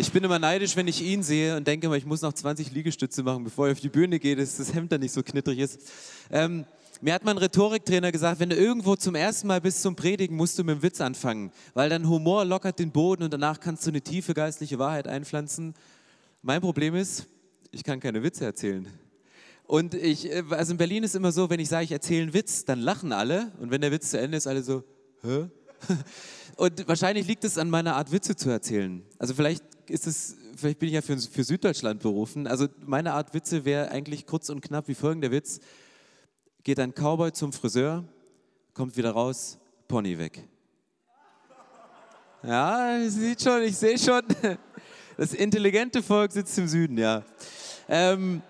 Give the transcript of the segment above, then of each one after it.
Ich bin immer neidisch, wenn ich ihn sehe und denke immer, ich muss noch 20 Liegestütze machen, bevor ich auf die Bühne gehe, dass das Hemd dann nicht so knittrig ist. Ähm, mir hat mein Rhetoriktrainer gesagt, wenn du irgendwo zum ersten Mal bist zum Predigen, musst du mit dem Witz anfangen, weil dein Humor lockert den Boden und danach kannst du eine tiefe geistliche Wahrheit einpflanzen. Mein Problem ist, ich kann keine Witze erzählen. Und ich, äh, also in Berlin ist immer so, wenn ich sage, ich erzähle einen Witz, dann lachen alle und wenn der Witz zu Ende ist, alle so, hä? Und wahrscheinlich liegt es an meiner Art, Witze zu erzählen. Also vielleicht ist es, vielleicht bin ich ja für, für Süddeutschland berufen. Also meine Art Witze wäre eigentlich kurz und knapp wie folgender Witz geht ein Cowboy zum Friseur, kommt wieder raus, Pony weg. Ja, sieht schon, ich sehe schon, das intelligente Volk sitzt im Süden, ja. Ähm,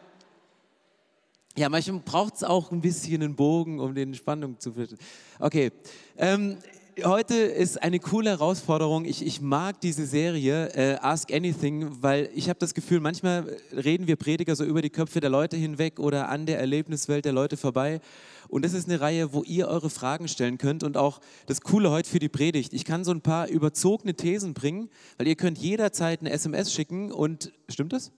ja, manchmal braucht es auch ein bisschen einen Bogen, um den Spannung zu finden. Okay, ähm, heute ist eine coole Herausforderung. Ich, ich mag diese Serie äh, Ask Anything, weil ich habe das Gefühl, manchmal reden wir Prediger so über die Köpfe der Leute hinweg oder an der Erlebniswelt der Leute vorbei. Und das ist eine Reihe, wo ihr eure Fragen stellen könnt und auch das Coole heute für die Predigt. Ich kann so ein paar überzogene Thesen bringen, weil ihr könnt jederzeit eine SMS schicken und stimmt das?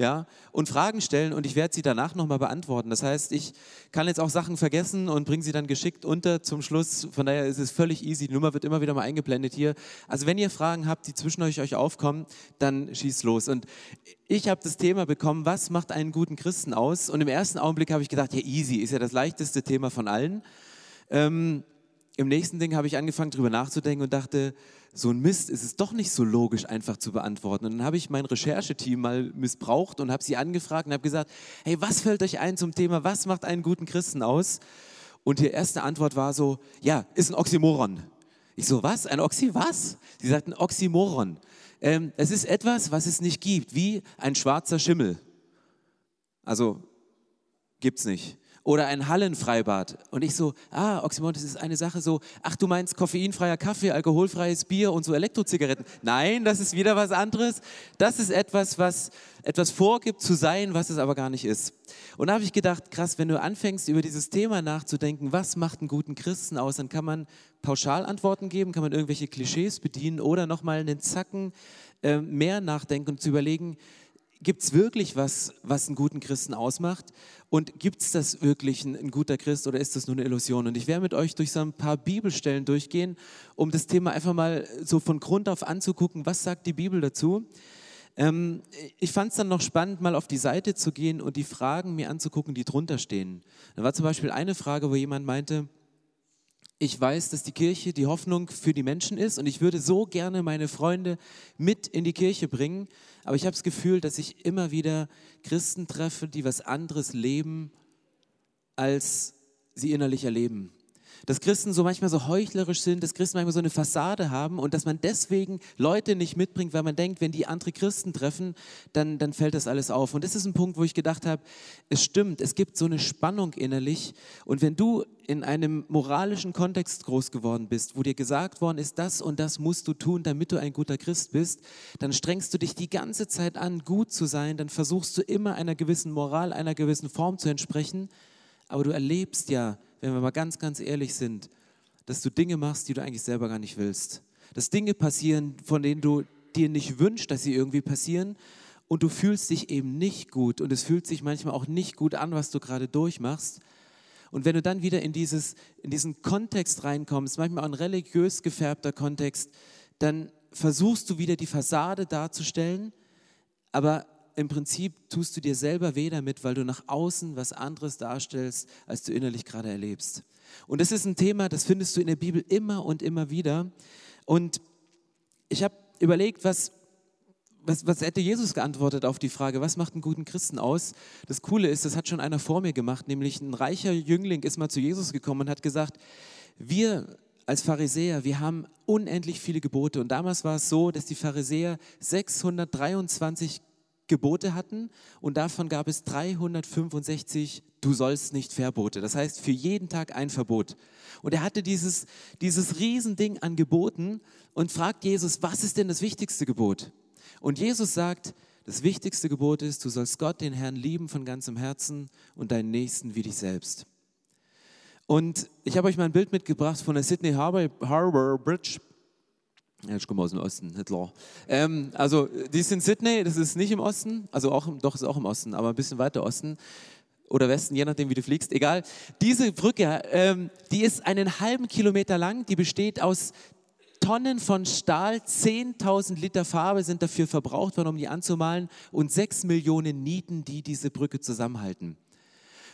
Ja, und Fragen stellen und ich werde sie danach nochmal beantworten. Das heißt, ich kann jetzt auch Sachen vergessen und bringe sie dann geschickt unter zum Schluss. Von daher ist es völlig easy. Die Nummer wird immer wieder mal eingeblendet hier. Also wenn ihr Fragen habt, die zwischen euch, euch aufkommen, dann schießt los. Und ich habe das Thema bekommen, was macht einen guten Christen aus? Und im ersten Augenblick habe ich gedacht, ja, easy ist ja das leichteste Thema von allen. Ähm, Im nächsten Ding habe ich angefangen, darüber nachzudenken und dachte, so ein Mist ist es doch nicht so logisch einfach zu beantworten. Und dann habe ich mein Rechercheteam mal missbraucht und habe sie angefragt und habe gesagt, hey, was fällt euch ein zum Thema, was macht einen guten Christen aus? Und die erste Antwort war so, ja, ist ein Oxymoron. Ich so, was? Ein Oxy was? Sie sagten Oxymoron. Ähm, es ist etwas, was es nicht gibt, wie ein schwarzer Schimmel. Also, gibt's nicht oder ein Hallenfreibad. Und ich so, ah, Oxymoron, das ist eine Sache so, ach, du meinst koffeinfreier Kaffee, alkoholfreies Bier und so Elektrozigaretten. Nein, das ist wieder was anderes. Das ist etwas, was etwas vorgibt zu sein, was es aber gar nicht ist. Und da habe ich gedacht, krass, wenn du anfängst, über dieses Thema nachzudenken, was macht einen guten Christen aus, dann kann man Pauschalantworten geben, kann man irgendwelche Klischees bedienen oder nochmal einen Zacken äh, mehr nachdenken und zu überlegen, gibt es wirklich was, was einen guten Christen ausmacht? Und gibt es das wirklich, ein, ein, guter Christ, oder ist das nur eine Illusion? Und ich werde mit euch durch so ein paar Bibelstellen durchgehen, um das Thema einfach mal so von Grund auf anzugucken, was sagt die Bibel dazu? Ähm, ich fand es dann noch spannend, mal auf die Seite zu gehen und die Fragen mir anzugucken, die drunter stehen. Da war zum Beispiel eine Frage, wo jemand meinte, ich weiß, dass die Kirche die Hoffnung für die Menschen ist und ich würde so gerne meine Freunde mit in die Kirche bringen, aber ich habe das Gefühl, dass ich immer wieder Christen treffe, die was anderes leben, als sie innerlich erleben dass Christen so manchmal so heuchlerisch sind, dass Christen manchmal so eine Fassade haben und dass man deswegen Leute nicht mitbringt, weil man denkt, wenn die andere Christen treffen, dann, dann fällt das alles auf. Und das ist ein Punkt, wo ich gedacht habe, es stimmt, es gibt so eine Spannung innerlich. Und wenn du in einem moralischen Kontext groß geworden bist, wo dir gesagt worden ist, das und das musst du tun, damit du ein guter Christ bist, dann strengst du dich die ganze Zeit an, gut zu sein, dann versuchst du immer einer gewissen Moral, einer gewissen Form zu entsprechen, aber du erlebst ja, wenn wir mal ganz, ganz ehrlich sind, dass du Dinge machst, die du eigentlich selber gar nicht willst. Dass Dinge passieren, von denen du dir nicht wünschst, dass sie irgendwie passieren und du fühlst dich eben nicht gut und es fühlt sich manchmal auch nicht gut an, was du gerade durchmachst. Und wenn du dann wieder in, dieses, in diesen Kontext reinkommst, manchmal auch ein religiös gefärbter Kontext, dann versuchst du wieder die Fassade darzustellen, aber im Prinzip tust du dir selber weh damit, weil du nach außen was anderes darstellst, als du innerlich gerade erlebst. Und das ist ein Thema, das findest du in der Bibel immer und immer wieder. Und ich habe überlegt, was, was, was hätte Jesus geantwortet auf die Frage, was macht einen guten Christen aus? Das Coole ist, das hat schon einer vor mir gemacht, nämlich ein reicher Jüngling ist mal zu Jesus gekommen und hat gesagt, wir als Pharisäer, wir haben unendlich viele Gebote. Und damals war es so, dass die Pharisäer 623 Gebote hatten und davon gab es 365 Du sollst nicht Verbote. Das heißt, für jeden Tag ein Verbot. Und er hatte dieses, dieses Riesending an Geboten und fragt Jesus, was ist denn das wichtigste Gebot? Und Jesus sagt, das wichtigste Gebot ist, du sollst Gott, den Herrn, lieben von ganzem Herzen und deinen Nächsten wie dich selbst. Und ich habe euch mal ein Bild mitgebracht von der Sydney Harbor, Harbor Bridge. Ja, ich komme aus dem Osten, klar. Ähm, also, die ist in Sydney, das ist nicht im Osten, also auch, doch, ist auch im Osten, aber ein bisschen weiter Osten oder Westen, je nachdem, wie du fliegst, egal. Diese Brücke, ähm, die ist einen halben Kilometer lang, die besteht aus Tonnen von Stahl, 10.000 Liter Farbe sind dafür verbraucht worden, um die anzumalen und 6 Millionen Nieten, die diese Brücke zusammenhalten.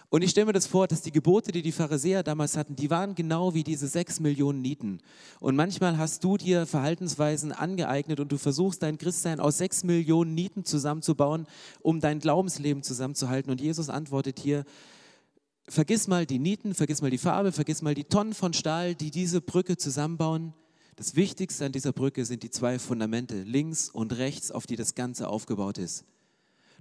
Und ich stelle mir das vor, dass die Gebote, die die Pharisäer damals hatten, die waren genau wie diese sechs Millionen Nieten. Und manchmal hast du dir Verhaltensweisen angeeignet und du versuchst dein Christsein aus sechs Millionen Nieten zusammenzubauen, um dein Glaubensleben zusammenzuhalten. Und Jesus antwortet hier, vergiss mal die Nieten, vergiss mal die Farbe, vergiss mal die Tonnen von Stahl, die diese Brücke zusammenbauen. Das Wichtigste an dieser Brücke sind die zwei Fundamente, links und rechts, auf die das Ganze aufgebaut ist.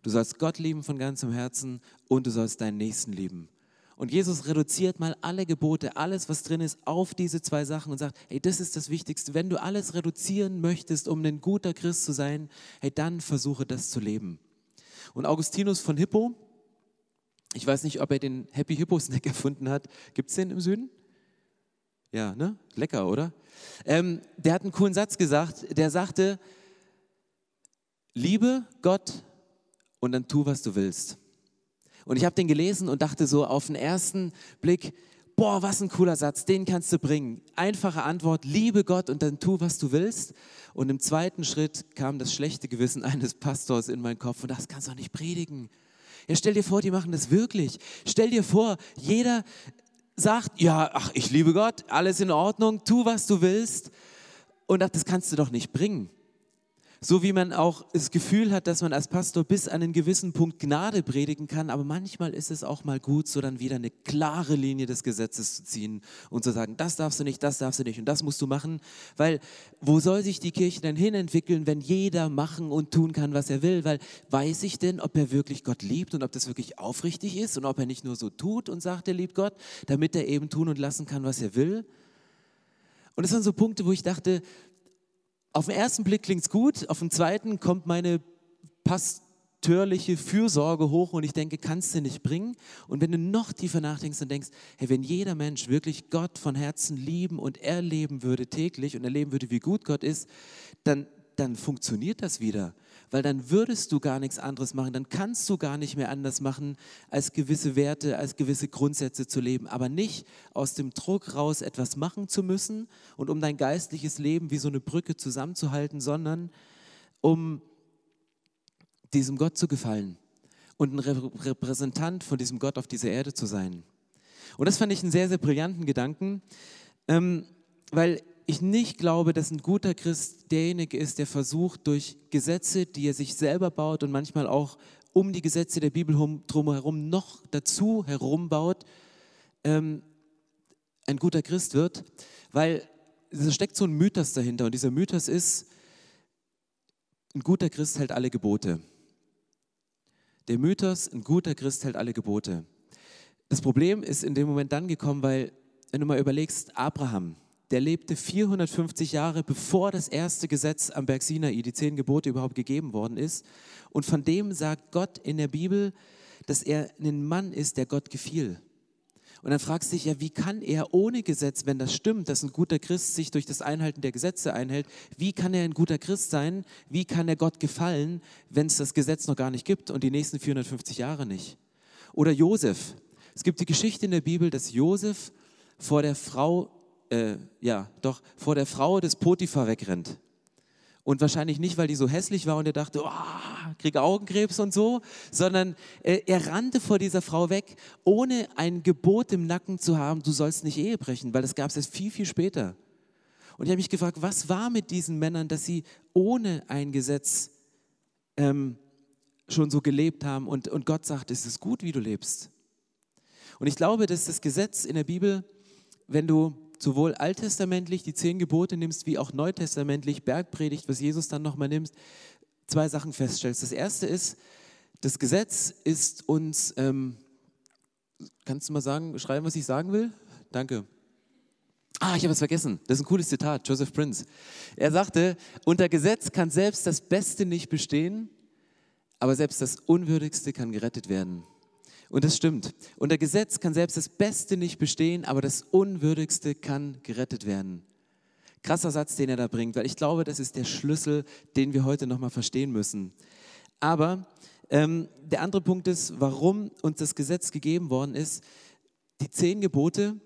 Du sollst Gott lieben von ganzem Herzen und du sollst deinen Nächsten lieben. Und Jesus reduziert mal alle Gebote, alles, was drin ist, auf diese zwei Sachen und sagt, hey, das ist das Wichtigste. Wenn du alles reduzieren möchtest, um ein guter Christ zu sein, hey, dann versuche das zu leben. Und Augustinus von Hippo, ich weiß nicht, ob er den Happy Hippo Snack erfunden hat. Gibt es den im Süden? Ja, ne? Lecker, oder? Ähm, der hat einen coolen Satz gesagt. Der sagte, liebe Gott und dann tu, was du willst. Und ich habe den gelesen und dachte so auf den ersten Blick, boah, was ein cooler Satz, den kannst du bringen. Einfache Antwort, liebe Gott und dann tu, was du willst. Und im zweiten Schritt kam das schlechte Gewissen eines Pastors in meinen Kopf und das kannst du doch nicht predigen. Ja, stell dir vor, die machen das wirklich. Stell dir vor, jeder sagt, ja, ach, ich liebe Gott, alles in Ordnung, tu, was du willst. Und das kannst du doch nicht bringen. So wie man auch das Gefühl hat, dass man als Pastor bis an einen gewissen Punkt Gnade predigen kann, aber manchmal ist es auch mal gut, so dann wieder eine klare Linie des Gesetzes zu ziehen und zu sagen, das darfst du nicht, das darfst du nicht und das musst du machen, weil wo soll sich die Kirche denn hinentwickeln, wenn jeder machen und tun kann, was er will, weil weiß ich denn, ob er wirklich Gott liebt und ob das wirklich aufrichtig ist und ob er nicht nur so tut und sagt, er liebt Gott, damit er eben tun und lassen kann, was er will? Und das waren so Punkte, wo ich dachte, auf den ersten Blick klingt es gut, auf den zweiten kommt meine pastörliche Fürsorge hoch und ich denke, kannst du nicht bringen. Und wenn du noch tiefer nachdenkst und denkst, hey, wenn jeder Mensch wirklich Gott von Herzen lieben und erleben würde täglich und erleben würde, wie gut Gott ist, dann, dann funktioniert das wieder weil dann würdest du gar nichts anderes machen, dann kannst du gar nicht mehr anders machen, als gewisse Werte, als gewisse Grundsätze zu leben, aber nicht aus dem Druck raus etwas machen zu müssen und um dein geistliches Leben wie so eine Brücke zusammenzuhalten, sondern um diesem Gott zu gefallen und ein Repräsentant von diesem Gott auf dieser Erde zu sein. Und das fand ich einen sehr, sehr brillanten Gedanken, ähm, weil ich nicht glaube, dass ein guter Christ derjenige ist, der versucht, durch Gesetze, die er sich selber baut und manchmal auch um die Gesetze der Bibel drumherum noch dazu herumbaut, ähm, ein guter Christ wird, weil es steckt so ein Mythos dahinter und dieser Mythos ist, ein guter Christ hält alle Gebote. Der Mythos, ein guter Christ hält alle Gebote. Das Problem ist in dem Moment dann gekommen, weil, wenn du mal überlegst, Abraham, der lebte 450 Jahre, bevor das erste Gesetz am Berg Sinai, die zehn Gebote überhaupt gegeben worden ist. Und von dem sagt Gott in der Bibel, dass er ein Mann ist, der Gott gefiel. Und dann fragst du dich ja, wie kann er ohne Gesetz, wenn das stimmt, dass ein guter Christ sich durch das Einhalten der Gesetze einhält, wie kann er ein guter Christ sein? Wie kann er Gott gefallen, wenn es das Gesetz noch gar nicht gibt und die nächsten 450 Jahre nicht? Oder Josef. Es gibt die Geschichte in der Bibel, dass Josef vor der Frau äh, ja, doch vor der Frau des Potiphar wegrennt. Und wahrscheinlich nicht, weil die so hässlich war und er dachte, oh, kriege Augenkrebs und so, sondern äh, er rannte vor dieser Frau weg, ohne ein Gebot im Nacken zu haben, du sollst nicht Ehe brechen, weil das gab es erst viel, viel später. Und ich habe mich gefragt, was war mit diesen Männern, dass sie ohne ein Gesetz ähm, schon so gelebt haben und, und Gott sagt, es ist gut, wie du lebst. Und ich glaube, dass das Gesetz in der Bibel, wenn du sowohl alttestamentlich die zehn Gebote nimmst, wie auch neutestamentlich Bergpredigt, was Jesus dann nochmal nimmt, zwei Sachen feststellst. Das erste ist, das Gesetz ist uns, ähm, kannst du mal sagen, schreiben, was ich sagen will? Danke. Ah, ich habe es vergessen. Das ist ein cooles Zitat, Joseph Prince. Er sagte, unter Gesetz kann selbst das Beste nicht bestehen, aber selbst das Unwürdigste kann gerettet werden. Und das stimmt. Unter Gesetz kann selbst das Beste nicht bestehen, aber das Unwürdigste kann gerettet werden. Krasser Satz, den er da bringt, weil ich glaube, das ist der Schlüssel, den wir heute nochmal verstehen müssen. Aber ähm, der andere Punkt ist, warum uns das Gesetz gegeben worden ist. Die zehn Gebote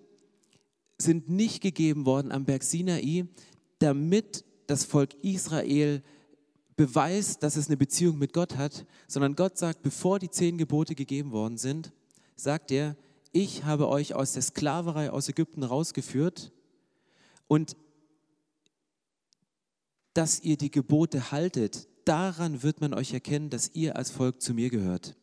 sind nicht gegeben worden am Berg Sinai, damit das Volk Israel beweist, dass es eine Beziehung mit Gott hat, sondern Gott sagt, bevor die zehn Gebote gegeben worden sind, sagt er, ich habe euch aus der Sklaverei aus Ägypten rausgeführt und dass ihr die Gebote haltet, daran wird man euch erkennen, dass ihr als Volk zu mir gehört.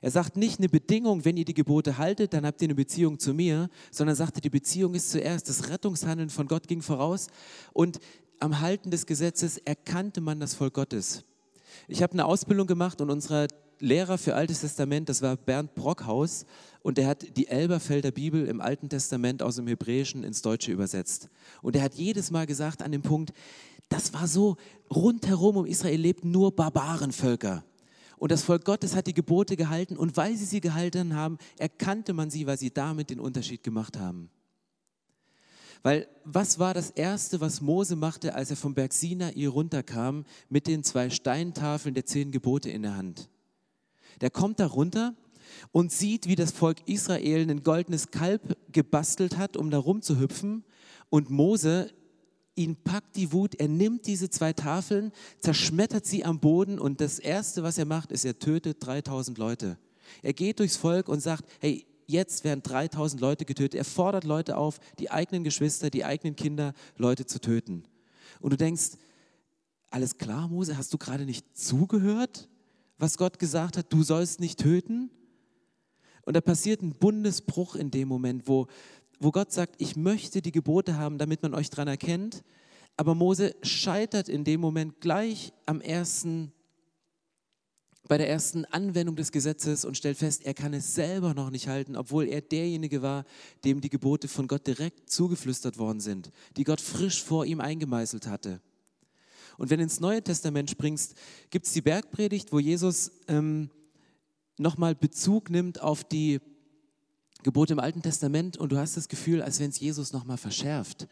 Er sagt nicht eine Bedingung, wenn ihr die Gebote haltet, dann habt ihr eine Beziehung zu mir, sondern sagte, die Beziehung ist zuerst. Das Rettungshandeln von Gott ging voraus und am Halten des Gesetzes erkannte man das Volk Gottes. Ich habe eine Ausbildung gemacht und unser Lehrer für Altes Testament, das war Bernd Brockhaus und der hat die Elberfelder Bibel im Alten Testament aus dem Hebräischen ins Deutsche übersetzt. Und er hat jedes Mal gesagt an dem Punkt, das war so, rundherum um Israel lebten nur Barbarenvölker. Und das Volk Gottes hat die Gebote gehalten und weil sie sie gehalten haben, erkannte man sie, weil sie damit den Unterschied gemacht haben. Weil was war das Erste, was Mose machte, als er vom Berg Sinai runterkam mit den zwei Steintafeln der zehn Gebote in der Hand? Der kommt da runter und sieht, wie das Volk Israel ein goldenes Kalb gebastelt hat, um da rumzuhüpfen. Und Mose, ihn packt die Wut, er nimmt diese zwei Tafeln, zerschmettert sie am Boden und das Erste, was er macht, ist, er tötet 3000 Leute. Er geht durchs Volk und sagt, hey, jetzt werden 3000 Leute getötet. Er fordert Leute auf, die eigenen Geschwister, die eigenen Kinder, Leute zu töten. Und du denkst, alles klar, Mose, hast du gerade nicht zugehört? was Gott gesagt hat, du sollst nicht töten? Und da passiert ein Bundesbruch in dem Moment, wo, wo Gott sagt, ich möchte die Gebote haben, damit man euch daran erkennt. Aber Mose scheitert in dem Moment gleich am ersten, bei der ersten Anwendung des Gesetzes und stellt fest, er kann es selber noch nicht halten, obwohl er derjenige war, dem die Gebote von Gott direkt zugeflüstert worden sind, die Gott frisch vor ihm eingemeißelt hatte. Und wenn du ins Neue Testament springst, gibt es die Bergpredigt, wo Jesus ähm, nochmal Bezug nimmt auf die Gebote im Alten Testament und du hast das Gefühl, als wenn es Jesus nochmal verschärft.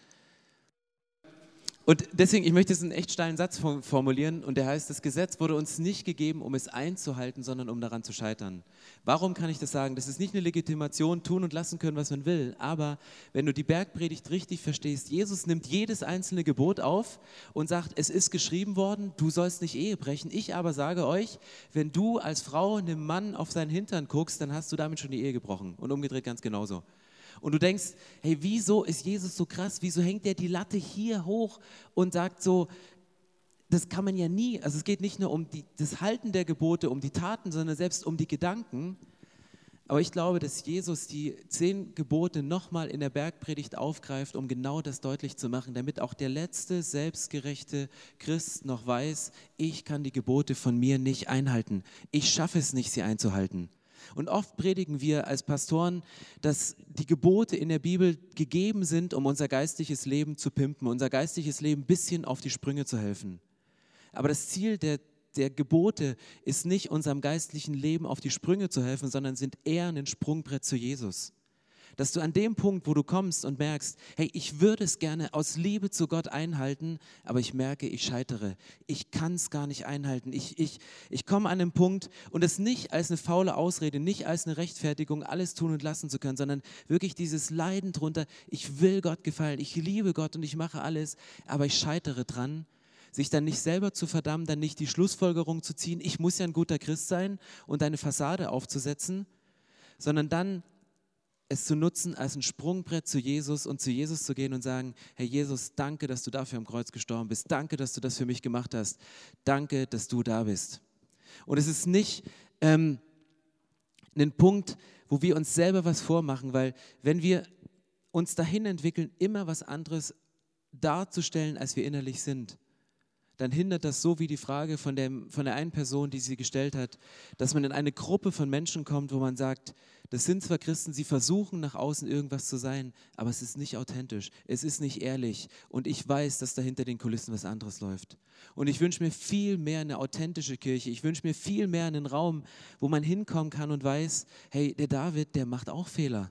Und deswegen, ich möchte es einen echt steilen Satz formulieren und der heißt, das Gesetz wurde uns nicht gegeben, um es einzuhalten, sondern um daran zu scheitern. Warum kann ich das sagen? Das ist nicht eine Legitimation, tun und lassen können, was man will, aber wenn du die Bergpredigt richtig verstehst, Jesus nimmt jedes einzelne Gebot auf und sagt, es ist geschrieben worden, du sollst nicht Ehe brechen. Ich aber sage euch, wenn du als Frau einem Mann auf seinen Hintern guckst, dann hast du damit schon die Ehe gebrochen und umgedreht ganz genauso. Und du denkst, hey, wieso ist Jesus so krass? Wieso hängt er die Latte hier hoch und sagt so, das kann man ja nie, also es geht nicht nur um die, das Halten der Gebote, um die Taten, sondern selbst um die Gedanken. Aber ich glaube, dass Jesus die zehn Gebote nochmal in der Bergpredigt aufgreift, um genau das deutlich zu machen, damit auch der letzte selbstgerechte Christ noch weiß, ich kann die Gebote von mir nicht einhalten. Ich schaffe es nicht, sie einzuhalten. Und oft predigen wir als Pastoren, dass die Gebote in der Bibel gegeben sind, um unser geistliches Leben zu pimpen, unser geistliches Leben ein bisschen auf die Sprünge zu helfen. Aber das Ziel der, der Gebote ist nicht, unserem geistlichen Leben auf die Sprünge zu helfen, sondern sind eher ein Sprungbrett zu Jesus dass du an dem Punkt, wo du kommst und merkst, hey, ich würde es gerne aus Liebe zu Gott einhalten, aber ich merke, ich scheitere. Ich kann es gar nicht einhalten. Ich, ich, ich komme an den Punkt und es nicht als eine faule Ausrede, nicht als eine Rechtfertigung, alles tun und lassen zu können, sondern wirklich dieses Leiden drunter, ich will Gott gefallen, ich liebe Gott und ich mache alles, aber ich scheitere dran sich dann nicht selber zu verdammen, dann nicht die Schlussfolgerung zu ziehen, ich muss ja ein guter Christ sein und eine Fassade aufzusetzen, sondern dann es zu nutzen als ein Sprungbrett zu Jesus und zu Jesus zu gehen und sagen, Herr Jesus, danke, dass du dafür am Kreuz gestorben bist. Danke, dass du das für mich gemacht hast. Danke, dass du da bist. Und es ist nicht ähm, ein Punkt, wo wir uns selber was vormachen, weil wenn wir uns dahin entwickeln, immer was anderes darzustellen, als wir innerlich sind, dann hindert das so wie die Frage von, dem, von der einen Person, die sie gestellt hat, dass man in eine Gruppe von Menschen kommt, wo man sagt, das sind zwar Christen, sie versuchen nach außen irgendwas zu sein, aber es ist nicht authentisch, es ist nicht ehrlich und ich weiß, dass da hinter den Kulissen was anderes läuft. Und ich wünsche mir viel mehr eine authentische Kirche, ich wünsche mir viel mehr einen Raum, wo man hinkommen kann und weiß, hey, der David, der macht auch Fehler.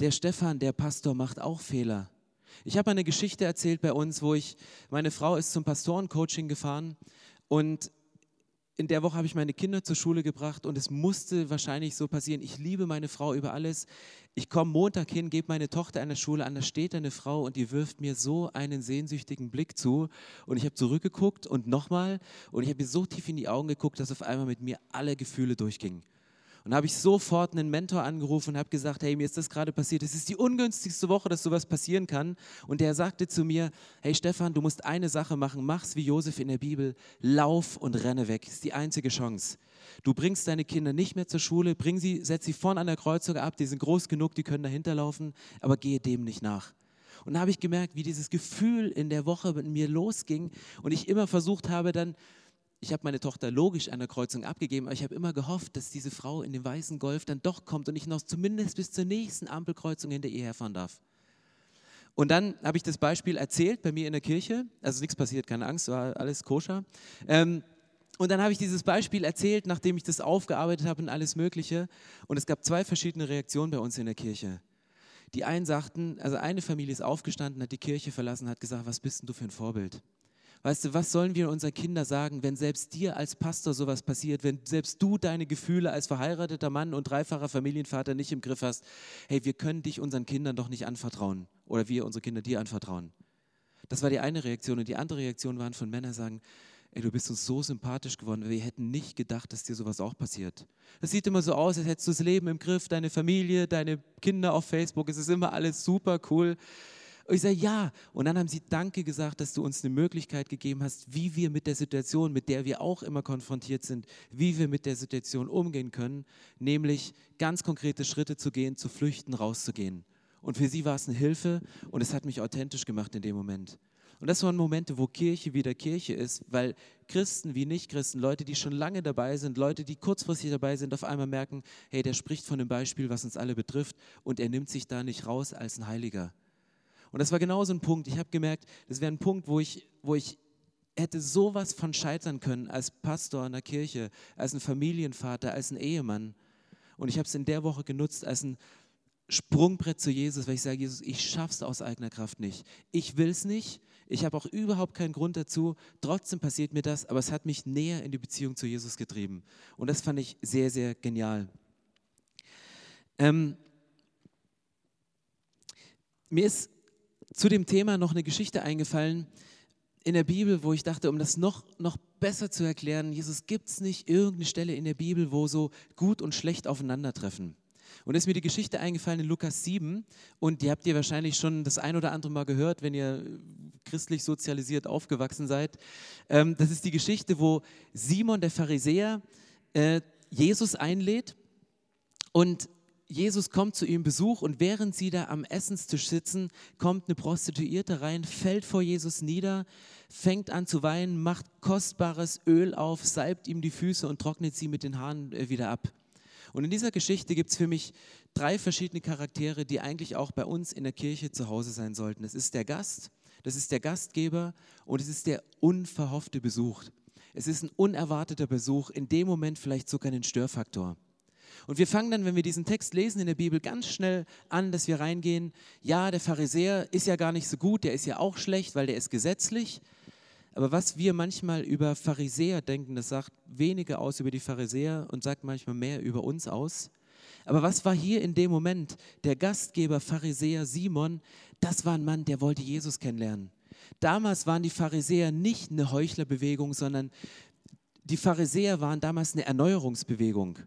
Der Stefan, der Pastor, macht auch Fehler. Ich habe eine Geschichte erzählt bei uns, wo ich, meine Frau ist zum Pastorencoaching gefahren und in der Woche habe ich meine Kinder zur Schule gebracht und es musste wahrscheinlich so passieren. Ich liebe meine Frau über alles. Ich komme Montag hin, gebe meine Tochter an der Schule an, da steht eine Frau und die wirft mir so einen sehnsüchtigen Blick zu. Und ich habe zurückgeguckt und nochmal und ich habe mir so tief in die Augen geguckt, dass auf einmal mit mir alle Gefühle durchgingen. Und habe ich sofort einen Mentor angerufen und habe gesagt, hey, mir ist das gerade passiert. Es ist die ungünstigste Woche, dass sowas passieren kann. Und der sagte zu mir, hey Stefan, du musst eine Sache machen, mach's wie Josef in der Bibel, lauf und renne weg. Das ist die einzige Chance. Du bringst deine Kinder nicht mehr zur Schule, bring sie, setz sie vorne an der Kreuzung ab, die sind groß genug, die können dahinter laufen, aber gehe dem nicht nach. Und da habe ich gemerkt, wie dieses Gefühl in der Woche mit mir losging und ich immer versucht habe, dann ich habe meine Tochter logisch an der Kreuzung abgegeben, aber ich habe immer gehofft, dass diese Frau in dem weißen Golf dann doch kommt und ich noch zumindest bis zur nächsten Ampelkreuzung hinter ihr herfahren darf. Und dann habe ich das Beispiel erzählt bei mir in der Kirche, also nichts passiert, keine Angst, war alles koscher. Ähm, und dann habe ich dieses Beispiel erzählt, nachdem ich das aufgearbeitet habe und alles Mögliche. Und es gab zwei verschiedene Reaktionen bei uns in der Kirche. Die einen sagten, also eine Familie ist aufgestanden, hat die Kirche verlassen, hat gesagt, was bist denn du für ein Vorbild? Weißt du, was sollen wir unseren Kindern sagen, wenn selbst dir als Pastor sowas passiert, wenn selbst du deine Gefühle als verheirateter Mann und dreifacher Familienvater nicht im Griff hast? Hey, wir können dich unseren Kindern doch nicht anvertrauen oder wir unsere Kinder dir anvertrauen. Das war die eine Reaktion und die andere Reaktion waren von Männern sagen, ey, du bist uns so sympathisch geworden, wir hätten nicht gedacht, dass dir sowas auch passiert. Es sieht immer so aus, als hättest du das Leben im Griff, deine Familie, deine Kinder auf Facebook, es ist immer alles super cool. Und ich sage, ja. Und dann haben sie Danke gesagt, dass du uns eine Möglichkeit gegeben hast, wie wir mit der Situation, mit der wir auch immer konfrontiert sind, wie wir mit der Situation umgehen können, nämlich ganz konkrete Schritte zu gehen, zu flüchten, rauszugehen. Und für sie war es eine Hilfe und es hat mich authentisch gemacht in dem Moment. Und das waren Momente, wo Kirche wieder Kirche ist, weil Christen wie Nichtchristen, Leute, die schon lange dabei sind, Leute, die kurzfristig dabei sind, auf einmal merken, hey, der spricht von dem Beispiel, was uns alle betrifft und er nimmt sich da nicht raus als ein Heiliger. Und das war genau so ein Punkt. Ich habe gemerkt, das wäre ein Punkt, wo ich, wo ich hätte sowas von scheitern können als Pastor in der Kirche, als ein Familienvater, als ein Ehemann. Und ich habe es in der Woche genutzt als ein Sprungbrett zu Jesus, weil ich sage, Jesus, ich schaff's aus eigener Kraft nicht. Ich will es nicht. Ich habe auch überhaupt keinen Grund dazu. Trotzdem passiert mir das, aber es hat mich näher in die Beziehung zu Jesus getrieben. Und das fand ich sehr, sehr genial. Ähm, mir ist zu dem Thema noch eine Geschichte eingefallen in der Bibel, wo ich dachte, um das noch, noch besser zu erklären, Jesus gibt es nicht irgendeine Stelle in der Bibel, wo so gut und schlecht aufeinandertreffen. Und ist mir die Geschichte eingefallen in Lukas 7 und die habt ihr wahrscheinlich schon das ein oder andere Mal gehört, wenn ihr christlich sozialisiert aufgewachsen seid. Ähm, das ist die Geschichte, wo Simon der Pharisäer äh, Jesus einlädt und Jesus kommt zu ihm Besuch und während sie da am Essenstisch sitzen, kommt eine Prostituierte rein, fällt vor Jesus nieder, fängt an zu weinen, macht kostbares Öl auf, salbt ihm die Füße und trocknet sie mit den Haaren äh, wieder ab. Und in dieser Geschichte gibt es für mich drei verschiedene Charaktere, die eigentlich auch bei uns in der Kirche zu Hause sein sollten. Das ist der Gast, das ist der Gastgeber und es ist der unverhoffte Besuch. Es ist ein unerwarteter Besuch, in dem Moment vielleicht sogar ein Störfaktor. Und wir fangen dann, wenn wir diesen Text lesen in der Bibel, ganz schnell an, dass wir reingehen, ja, der Pharisäer ist ja gar nicht so gut, der ist ja auch schlecht, weil der ist gesetzlich. Aber was wir manchmal über Pharisäer denken, das sagt weniger aus über die Pharisäer und sagt manchmal mehr über uns aus. Aber was war hier in dem Moment? Der Gastgeber Pharisäer Simon, das war ein Mann, der wollte Jesus kennenlernen. Damals waren die Pharisäer nicht eine Heuchlerbewegung, sondern die Pharisäer waren damals eine Erneuerungsbewegung.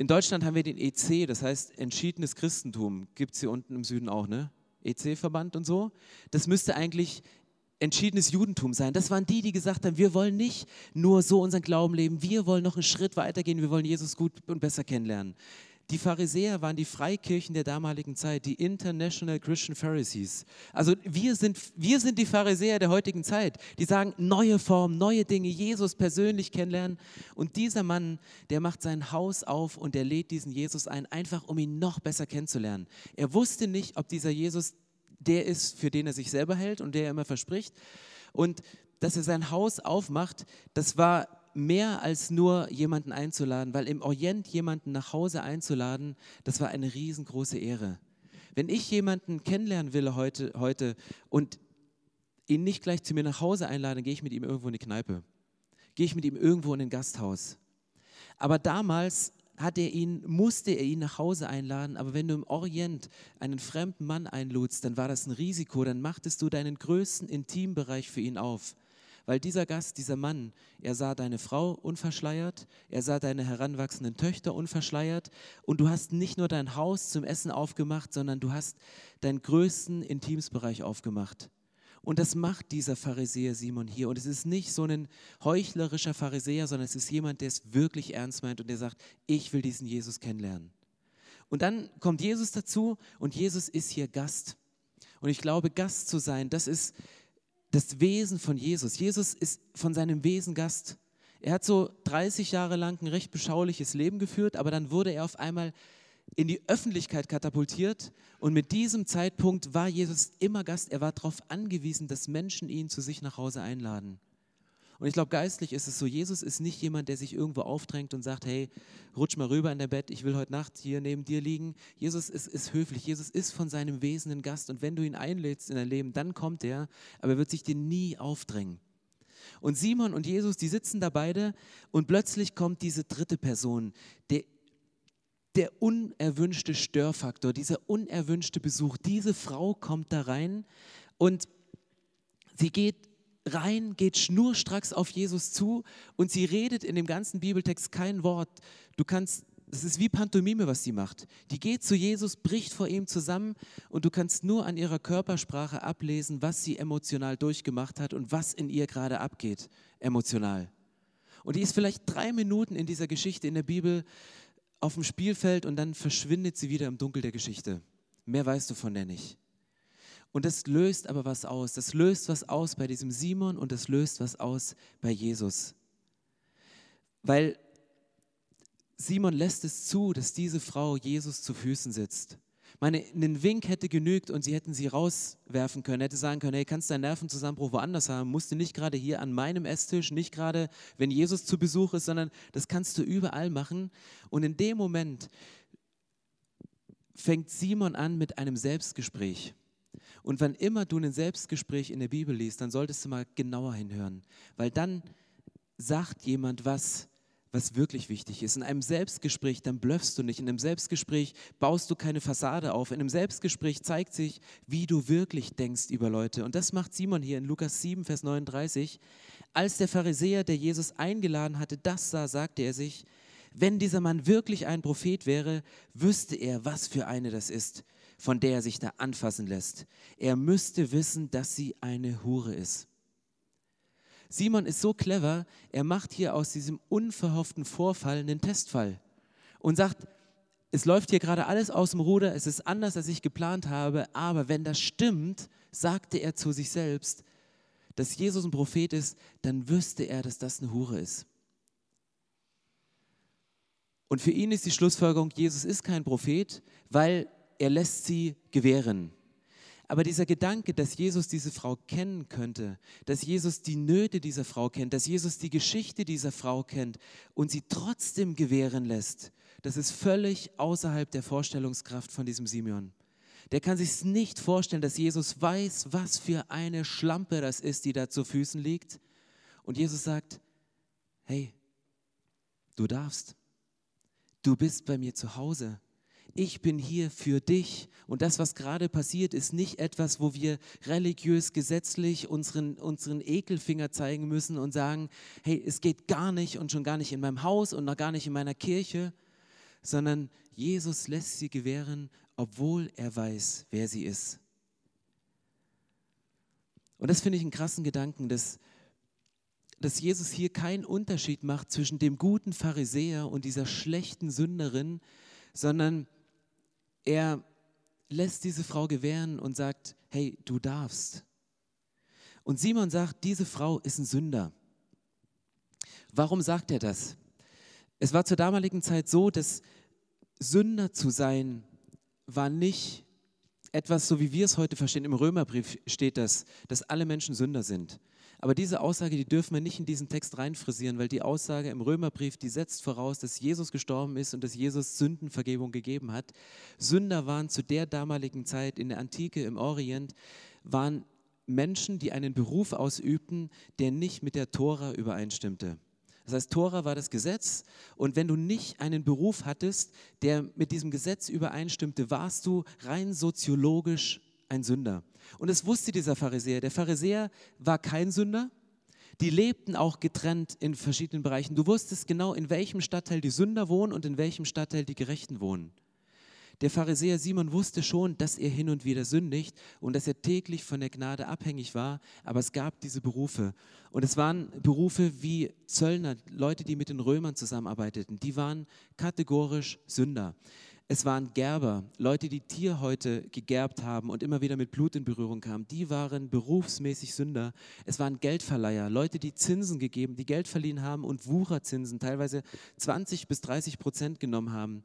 In Deutschland haben wir den EC, das heißt entschiedenes Christentum. Gibt es hier unten im Süden auch, ne? EC-Verband und so. Das müsste eigentlich entschiedenes Judentum sein. Das waren die, die gesagt haben, wir wollen nicht nur so unseren Glauben leben, wir wollen noch einen Schritt weitergehen, wir wollen Jesus gut und besser kennenlernen. Die Pharisäer waren die Freikirchen der damaligen Zeit, die International Christian Pharisees. Also wir sind, wir sind die Pharisäer der heutigen Zeit, die sagen, neue Formen, neue Dinge, Jesus persönlich kennenlernen. Und dieser Mann, der macht sein Haus auf und er lädt diesen Jesus ein, einfach um ihn noch besser kennenzulernen. Er wusste nicht, ob dieser Jesus der ist, für den er sich selber hält und der er immer verspricht. Und dass er sein Haus aufmacht, das war mehr als nur jemanden einzuladen, weil im Orient jemanden nach Hause einzuladen, das war eine riesengroße Ehre. Wenn ich jemanden kennenlernen will heute, heute und ihn nicht gleich zu mir nach Hause einlade, gehe ich mit ihm irgendwo in die Kneipe. Gehe ich mit ihm irgendwo in ein Gasthaus. Aber damals hat er ihn, musste er ihn nach Hause einladen. Aber wenn du im Orient einen fremden Mann einludst, dann war das ein Risiko. Dann machtest du deinen größten Intimbereich für ihn auf. Weil dieser Gast, dieser Mann, er sah deine Frau unverschleiert, er sah deine heranwachsenden Töchter unverschleiert und du hast nicht nur dein Haus zum Essen aufgemacht, sondern du hast deinen größten Intimsbereich aufgemacht. Und das macht dieser Pharisäer Simon hier. Und es ist nicht so ein heuchlerischer Pharisäer, sondern es ist jemand, der es wirklich ernst meint und der sagt, ich will diesen Jesus kennenlernen. Und dann kommt Jesus dazu und Jesus ist hier Gast. Und ich glaube, Gast zu sein, das ist das Wesen von Jesus. Jesus ist von seinem Wesen Gast. Er hat so 30 Jahre lang ein recht beschauliches Leben geführt, aber dann wurde er auf einmal in die Öffentlichkeit katapultiert und mit diesem Zeitpunkt war Jesus immer Gast. Er war darauf angewiesen, dass Menschen ihn zu sich nach Hause einladen. Und ich glaube, geistlich ist es so, Jesus ist nicht jemand, der sich irgendwo aufdrängt und sagt, hey, rutsch mal rüber in dein Bett, ich will heute Nacht hier neben dir liegen. Jesus ist, ist höflich, Jesus ist von seinem Wesen ein Gast und wenn du ihn einlädst in dein Leben, dann kommt er, aber er wird sich dir nie aufdrängen. Und Simon und Jesus, die sitzen da beide und plötzlich kommt diese dritte Person, der der unerwünschte Störfaktor, dieser unerwünschte Besuch. Diese Frau kommt da rein und sie geht rein, geht schnurstracks auf Jesus zu und sie redet in dem ganzen Bibeltext kein Wort. Du kannst, es ist wie Pantomime, was sie macht. Die geht zu Jesus, bricht vor ihm zusammen und du kannst nur an ihrer Körpersprache ablesen, was sie emotional durchgemacht hat und was in ihr gerade abgeht, emotional. Und die ist vielleicht drei Minuten in dieser Geschichte in der Bibel auf dem Spielfeld und dann verschwindet sie wieder im Dunkel der Geschichte. Mehr weißt du von der nicht. Und das löst aber was aus. Das löst was aus bei diesem Simon und das löst was aus bei Jesus. Weil Simon lässt es zu, dass diese Frau Jesus zu Füßen sitzt meine, ein Wink hätte genügt und sie hätten sie rauswerfen können, hätte sagen können, hey, kannst deinen Nervenzusammenbruch woanders haben, musst du nicht gerade hier an meinem Esstisch, nicht gerade, wenn Jesus zu Besuch ist, sondern das kannst du überall machen. Und in dem Moment fängt Simon an mit einem Selbstgespräch. Und wann immer du ein Selbstgespräch in der Bibel liest, dann solltest du mal genauer hinhören, weil dann sagt jemand was, was wirklich wichtig ist. In einem Selbstgespräch, dann blöffst du nicht. In einem Selbstgespräch baust du keine Fassade auf. In einem Selbstgespräch zeigt sich, wie du wirklich denkst über Leute. Und das macht Simon hier in Lukas 7, Vers 39. Als der Pharisäer, der Jesus eingeladen hatte, das sah, sagte er sich, wenn dieser Mann wirklich ein Prophet wäre, wüsste er, was für eine das ist, von der er sich da anfassen lässt. Er müsste wissen, dass sie eine Hure ist. Simon ist so clever, er macht hier aus diesem unverhofften Vorfall einen Testfall und sagt, es läuft hier gerade alles aus dem Ruder, es ist anders, als ich geplant habe, aber wenn das stimmt, sagte er zu sich selbst, dass Jesus ein Prophet ist, dann wüsste er, dass das eine Hure ist. Und für ihn ist die Schlussfolgerung, Jesus ist kein Prophet, weil er lässt sie gewähren. Aber dieser Gedanke, dass Jesus diese Frau kennen könnte, dass Jesus die Nöte dieser Frau kennt, dass Jesus die Geschichte dieser Frau kennt und sie trotzdem gewähren lässt, das ist völlig außerhalb der Vorstellungskraft von diesem Simeon. Der kann sich nicht vorstellen, dass Jesus weiß, was für eine Schlampe das ist, die da zu Füßen liegt. Und Jesus sagt, hey, du darfst. Du bist bei mir zu Hause ich bin hier für dich. Und das, was gerade passiert, ist nicht etwas, wo wir religiös, gesetzlich unseren, unseren Ekelfinger zeigen müssen und sagen, hey, es geht gar nicht und schon gar nicht in meinem Haus und noch gar nicht in meiner Kirche, sondern Jesus lässt sie gewähren, obwohl er weiß, wer sie ist. Und das finde ich einen krassen Gedanken, dass, dass Jesus hier keinen Unterschied macht zwischen dem guten Pharisäer und dieser schlechten Sünderin, sondern er lässt diese Frau gewähren und sagt, hey, du darfst. Und Simon sagt, diese Frau ist ein Sünder. Warum sagt er das? Es war zur damaligen Zeit so, dass Sünder zu sein war nicht etwas, so wie wir es heute verstehen. Im Römerbrief steht das, dass alle Menschen Sünder sind. Aber diese Aussage, die dürfen wir nicht in diesen Text reinfrisieren, weil die Aussage im Römerbrief, die setzt voraus, dass Jesus gestorben ist und dass Jesus Sündenvergebung gegeben hat. Sünder waren zu der damaligen Zeit in der Antike im Orient, waren Menschen, die einen Beruf ausübten, der nicht mit der Tora übereinstimmte. Das heißt, Tora war das Gesetz und wenn du nicht einen Beruf hattest, der mit diesem Gesetz übereinstimmte, warst du rein soziologisch ein Sünder. Und es wusste dieser Pharisäer. Der Pharisäer war kein Sünder. Die lebten auch getrennt in verschiedenen Bereichen. Du wusstest genau, in welchem Stadtteil die Sünder wohnen und in welchem Stadtteil die Gerechten wohnen. Der Pharisäer Simon wusste schon, dass er hin und wieder sündigt und dass er täglich von der Gnade abhängig war, aber es gab diese Berufe. Und es waren Berufe wie Zöllner, Leute, die mit den Römern zusammenarbeiteten, die waren kategorisch Sünder. Es waren Gerber, Leute, die Tierhäute gegerbt haben und immer wieder mit Blut in Berührung kamen. Die waren berufsmäßig Sünder. Es waren Geldverleiher, Leute, die Zinsen gegeben, die Geld verliehen haben und Wucherzinsen, teilweise 20 bis 30 Prozent genommen haben.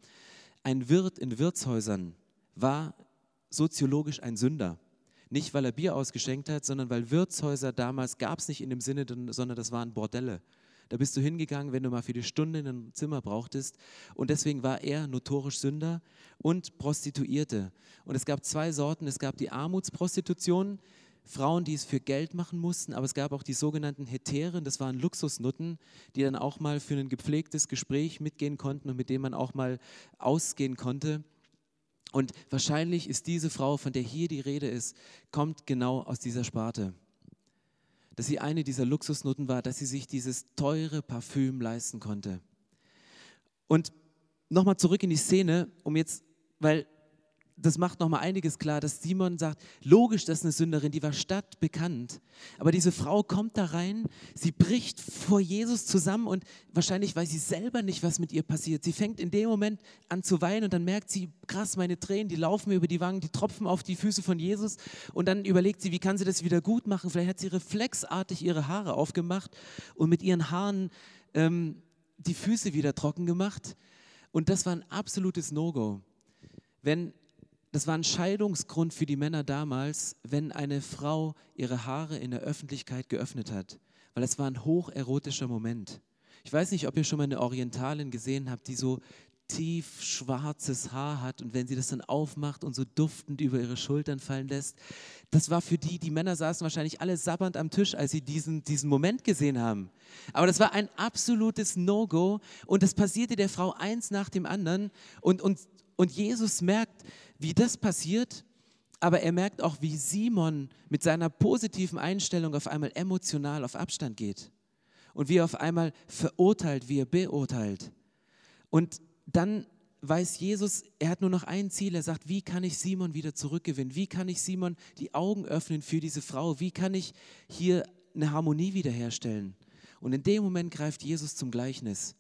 Ein Wirt in Wirtshäusern war soziologisch ein Sünder. Nicht, weil er Bier ausgeschenkt hat, sondern weil Wirtshäuser damals gab es nicht in dem Sinne, sondern das waren Bordelle. Da bist du hingegangen, wenn du mal für die Stunde in ein Zimmer brauchtest. Und deswegen war er notorisch Sünder und Prostituierte. Und es gab zwei Sorten. Es gab die Armutsprostitution, Frauen, die es für Geld machen mussten, aber es gab auch die sogenannten Heteren, das waren Luxusnutten, die dann auch mal für ein gepflegtes Gespräch mitgehen konnten und mit dem man auch mal ausgehen konnte. Und wahrscheinlich ist diese Frau, von der hier die Rede ist, kommt genau aus dieser Sparte dass sie eine dieser Luxusnutten war, dass sie sich dieses teure Parfüm leisten konnte. Und nochmal zurück in die Szene, um jetzt, weil das macht nochmal einiges klar, dass Simon sagt, logisch, das ist eine Sünderin, die war stadtbekannt. Aber diese Frau kommt da rein, sie bricht vor Jesus zusammen und wahrscheinlich weiß sie selber nicht, was mit ihr passiert. Sie fängt in dem Moment an zu weinen und dann merkt sie, krass, meine Tränen, die laufen mir über die Wangen, die tropfen auf die Füße von Jesus. Und dann überlegt sie, wie kann sie das wieder gut machen? Vielleicht hat sie reflexartig ihre Haare aufgemacht und mit ihren Haaren ähm, die Füße wieder trocken gemacht. Und das war ein absolutes No-Go. Wenn das war ein Scheidungsgrund für die Männer damals, wenn eine Frau ihre Haare in der Öffentlichkeit geöffnet hat, weil es war ein hocherotischer Moment. Ich weiß nicht, ob ihr schon mal eine Orientalin gesehen habt, die so tief schwarzes Haar hat und wenn sie das dann aufmacht und so duftend über ihre Schultern fallen lässt, das war für die, die Männer saßen wahrscheinlich alle sabbernd am Tisch, als sie diesen, diesen Moment gesehen haben. Aber das war ein absolutes No-Go und das passierte der Frau eins nach dem anderen und, und, und Jesus merkt, wie das passiert, aber er merkt auch, wie Simon mit seiner positiven Einstellung auf einmal emotional auf Abstand geht und wie er auf einmal verurteilt, wie er beurteilt. Und dann weiß Jesus, er hat nur noch ein Ziel. Er sagt, wie kann ich Simon wieder zurückgewinnen? Wie kann ich Simon die Augen öffnen für diese Frau? Wie kann ich hier eine Harmonie wiederherstellen? Und in dem Moment greift Jesus zum Gleichnis.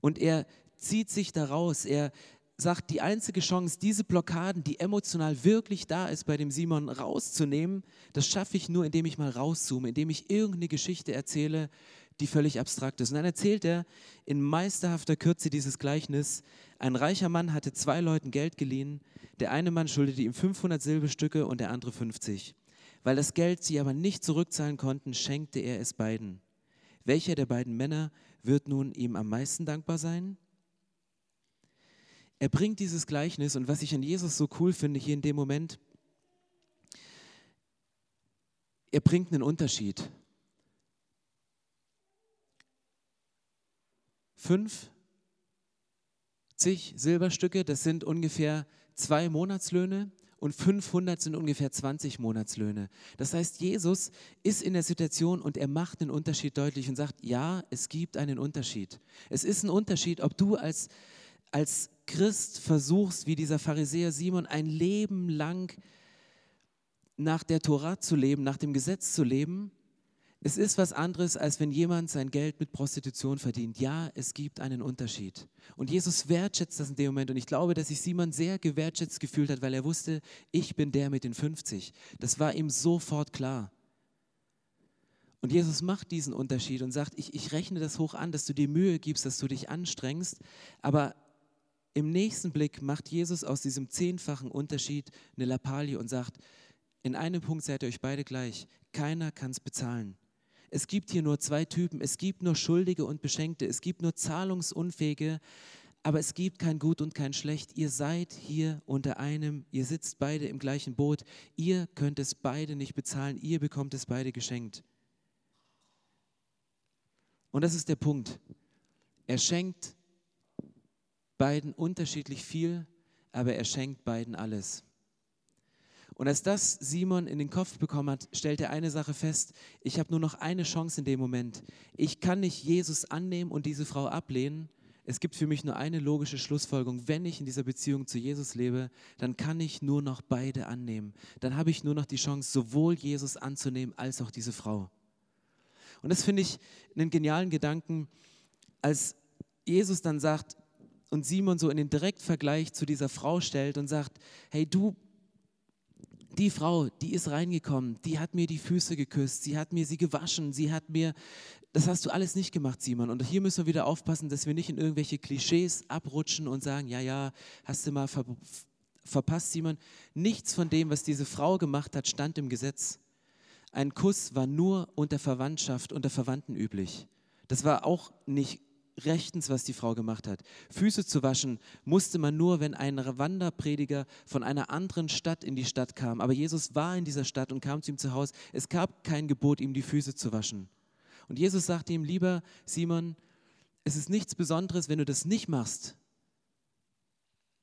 Und er zieht sich daraus. Er, sagt, die einzige Chance, diese Blockaden, die emotional wirklich da ist, bei dem Simon rauszunehmen, das schaffe ich nur, indem ich mal rauszoome, indem ich irgendeine Geschichte erzähle, die völlig abstrakt ist. Und dann erzählt er in meisterhafter Kürze dieses Gleichnis, ein reicher Mann hatte zwei Leuten Geld geliehen, der eine Mann schuldete ihm 500 Silberstücke und der andere 50. Weil das Geld sie aber nicht zurückzahlen konnten, schenkte er es beiden. Welcher der beiden Männer wird nun ihm am meisten dankbar sein? Er bringt dieses Gleichnis und was ich an Jesus so cool finde hier in dem Moment, er bringt einen Unterschied. Fünf zig Silberstücke, das sind ungefähr zwei Monatslöhne und 500 sind ungefähr 20 Monatslöhne. Das heißt, Jesus ist in der Situation und er macht den Unterschied deutlich und sagt, ja, es gibt einen Unterschied. Es ist ein Unterschied, ob du als, als Christ versuchst, wie dieser Pharisäer Simon, ein Leben lang nach der Tora zu leben, nach dem Gesetz zu leben, es ist was anderes, als wenn jemand sein Geld mit Prostitution verdient. Ja, es gibt einen Unterschied. Und Jesus wertschätzt das in dem Moment. Und ich glaube, dass sich Simon sehr gewertschätzt gefühlt hat, weil er wusste, ich bin der mit den 50. Das war ihm sofort klar. Und Jesus macht diesen Unterschied und sagt, ich, ich rechne das hoch an, dass du dir Mühe gibst, dass du dich anstrengst, aber im nächsten Blick macht Jesus aus diesem zehnfachen Unterschied eine Lappalie und sagt, in einem Punkt seid ihr euch beide gleich. Keiner kann es bezahlen. es gibt hier nur zwei Typen, es gibt nur Schuldige und Beschenkte, es gibt nur Zahlungsunfähige, aber es gibt kein Gut und kein Schlecht. Ihr seid hier unter einem, ihr sitzt beide im gleichen Boot, ihr könnt es beide nicht bezahlen, ihr bekommt es beide geschenkt. Und das ist der Punkt. Er schenkt beiden unterschiedlich viel, aber er schenkt beiden alles. Und als das Simon in den Kopf bekommen hat, stellt er eine Sache fest, ich habe nur noch eine Chance in dem Moment. Ich kann nicht Jesus annehmen und diese Frau ablehnen. Es gibt für mich nur eine logische Schlussfolgerung. Wenn ich in dieser Beziehung zu Jesus lebe, dann kann ich nur noch beide annehmen. Dann habe ich nur noch die Chance, sowohl Jesus anzunehmen als auch diese Frau. Und das finde ich einen genialen Gedanken, als Jesus dann sagt und Simon so in den Direktvergleich zu dieser Frau stellt und sagt, hey du die Frau, die ist reingekommen, die hat mir die Füße geküsst, sie hat mir sie gewaschen, sie hat mir, das hast du alles nicht gemacht, Simon. Und hier müssen wir wieder aufpassen, dass wir nicht in irgendwelche Klischees abrutschen und sagen, ja, ja, hast du mal ver verpasst, Simon. Nichts von dem, was diese Frau gemacht hat, stand im Gesetz. Ein Kuss war nur unter Verwandtschaft, unter Verwandten üblich. Das war auch nicht rechtens, was die Frau gemacht hat. Füße zu waschen musste man nur, wenn ein Wanderprediger von einer anderen Stadt in die Stadt kam. Aber Jesus war in dieser Stadt und kam zu ihm zu Hause. Es gab kein Gebot, ihm die Füße zu waschen. Und Jesus sagte ihm, lieber Simon, es ist nichts Besonderes, wenn du das nicht machst,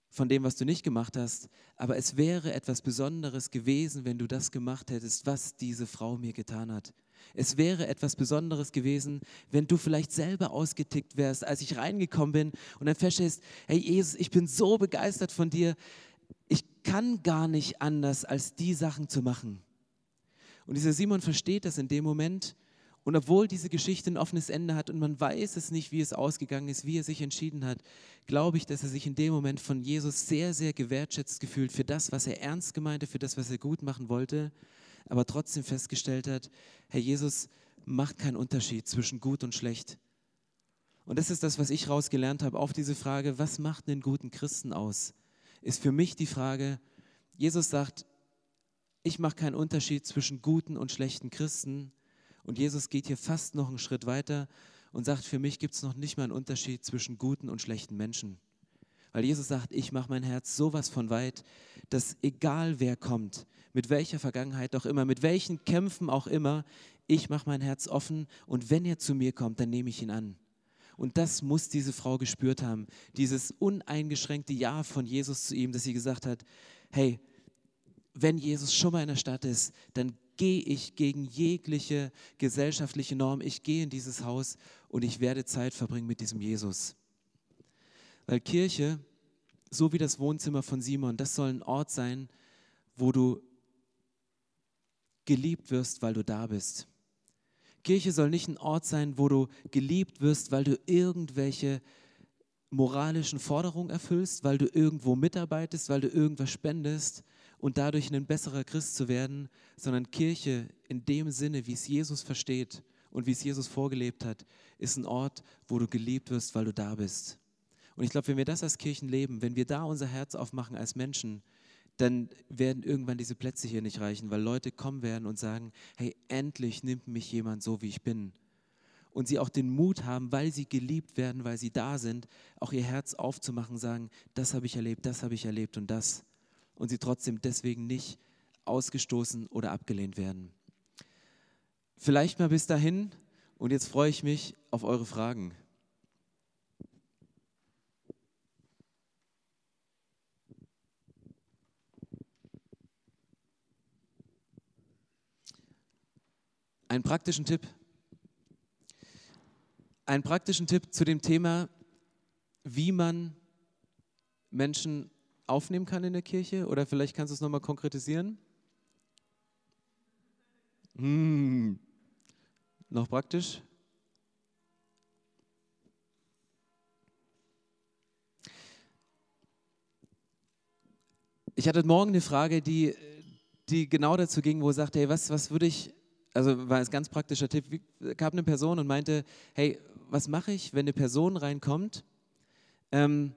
von dem, was du nicht gemacht hast, aber es wäre etwas Besonderes gewesen, wenn du das gemacht hättest, was diese Frau mir getan hat. Es wäre etwas Besonderes gewesen, wenn du vielleicht selber ausgetickt wärst, als ich reingekommen bin und dann feststellst, hey Jesus, ich bin so begeistert von dir, ich kann gar nicht anders, als die Sachen zu machen. Und dieser Simon versteht das in dem Moment. Und obwohl diese Geschichte ein offenes Ende hat und man weiß es nicht, wie es ausgegangen ist, wie er sich entschieden hat, glaube ich, dass er sich in dem Moment von Jesus sehr, sehr gewertschätzt gefühlt für das, was er ernst gemeinte, für das, was er gut machen wollte, aber trotzdem festgestellt hat, Herr Jesus macht keinen Unterschied zwischen gut und schlecht. Und das ist das, was ich rausgelernt habe auf diese Frage, was macht einen guten Christen aus? Ist für mich die Frage, Jesus sagt, ich mache keinen Unterschied zwischen guten und schlechten Christen, und Jesus geht hier fast noch einen Schritt weiter und sagt, für mich gibt es noch nicht mal einen Unterschied zwischen guten und schlechten Menschen. Weil Jesus sagt, ich mache mein Herz sowas von weit, dass egal wer kommt, mit welcher Vergangenheit auch immer, mit welchen Kämpfen auch immer, ich mache mein Herz offen und wenn er zu mir kommt, dann nehme ich ihn an. Und das muss diese Frau gespürt haben, dieses uneingeschränkte Ja von Jesus zu ihm, dass sie gesagt hat, hey, wenn Jesus schon mal in der Stadt ist, dann gehe ich gegen jegliche gesellschaftliche Norm. Ich gehe in dieses Haus und ich werde Zeit verbringen mit diesem Jesus. Weil Kirche, so wie das Wohnzimmer von Simon, das soll ein Ort sein, wo du geliebt wirst, weil du da bist. Kirche soll nicht ein Ort sein, wo du geliebt wirst, weil du irgendwelche moralischen Forderungen erfüllst, weil du irgendwo mitarbeitest, weil du irgendwas spendest, und dadurch ein besserer Christ zu werden, sondern Kirche in dem Sinne, wie es Jesus versteht und wie es Jesus vorgelebt hat, ist ein Ort, wo du geliebt wirst, weil du da bist. Und ich glaube, wenn wir das als Kirchen leben, wenn wir da unser Herz aufmachen als Menschen, dann werden irgendwann diese Plätze hier nicht reichen, weil Leute kommen werden und sagen, hey, endlich nimmt mich jemand so, wie ich bin. Und sie auch den Mut haben, weil sie geliebt werden, weil sie da sind, auch ihr Herz aufzumachen, sagen, das habe ich erlebt, das habe ich erlebt und das und sie trotzdem deswegen nicht ausgestoßen oder abgelehnt werden. Vielleicht mal bis dahin und jetzt freue ich mich auf eure Fragen. Einen praktischen Tipp. Einen praktischen Tipp zu dem Thema, wie man Menschen aufnehmen kann in der Kirche? Oder vielleicht kannst du es nochmal konkretisieren? Hm. Noch praktisch? Ich hatte morgen eine Frage, die, die genau dazu ging, wo er sagte, hey, was, was würde ich, also war ein ganz praktischer Tipp, gab eine Person und meinte, hey, was mache ich, wenn eine Person reinkommt, ähm,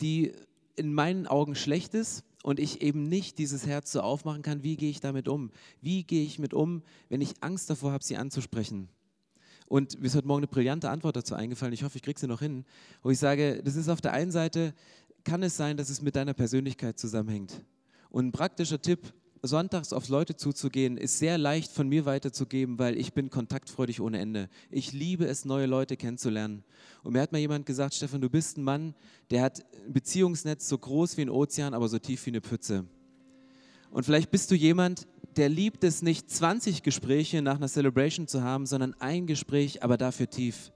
die in meinen Augen schlecht ist und ich eben nicht dieses Herz so aufmachen kann, wie gehe ich damit um? Wie gehe ich mit um, wenn ich Angst davor habe, sie anzusprechen? Und mir ist heute Morgen eine brillante Antwort dazu eingefallen. Ich hoffe, ich kriege sie noch hin. Wo ich sage, das ist auf der einen Seite, kann es sein, dass es mit deiner Persönlichkeit zusammenhängt. Und ein praktischer Tipp, sonntags auf Leute zuzugehen, ist sehr leicht von mir weiterzugeben, weil ich bin kontaktfreudig ohne Ende. Ich liebe es, neue Leute kennenzulernen. Und mir hat mal jemand gesagt, Stefan, du bist ein Mann, der hat ein Beziehungsnetz so groß wie ein Ozean, aber so tief wie eine Pfütze. Und vielleicht bist du jemand, der liebt es nicht, 20 Gespräche nach einer Celebration zu haben, sondern ein Gespräch, aber dafür tief.